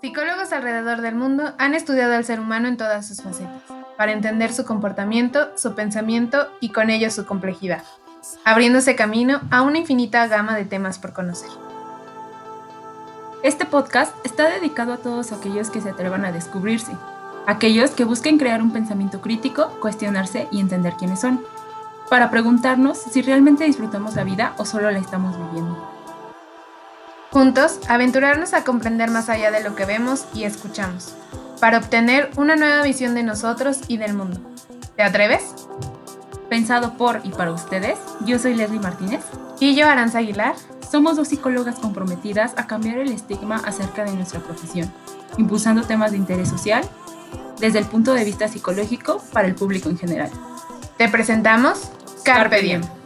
Psicólogos alrededor del mundo han estudiado al ser humano en todas sus facetas, para entender su comportamiento, su pensamiento y con ello su complejidad, abriéndose camino a una infinita gama de temas por conocer. Este podcast está dedicado a todos aquellos que se atrevan a descubrirse, aquellos que busquen crear un pensamiento crítico, cuestionarse y entender quiénes son, para preguntarnos si realmente disfrutamos la vida o solo la estamos viviendo. Juntos, aventurarnos a comprender más allá de lo que vemos y escuchamos, para obtener una nueva visión de nosotros y del mundo. ¿Te atreves? Pensado por y para ustedes, yo soy Leslie Martínez. Y yo, Aranza Aguilar. Somos dos psicólogas comprometidas a cambiar el estigma acerca de nuestra profesión, impulsando temas de interés social desde el punto de vista psicológico para el público en general. Te presentamos Carpe Diem.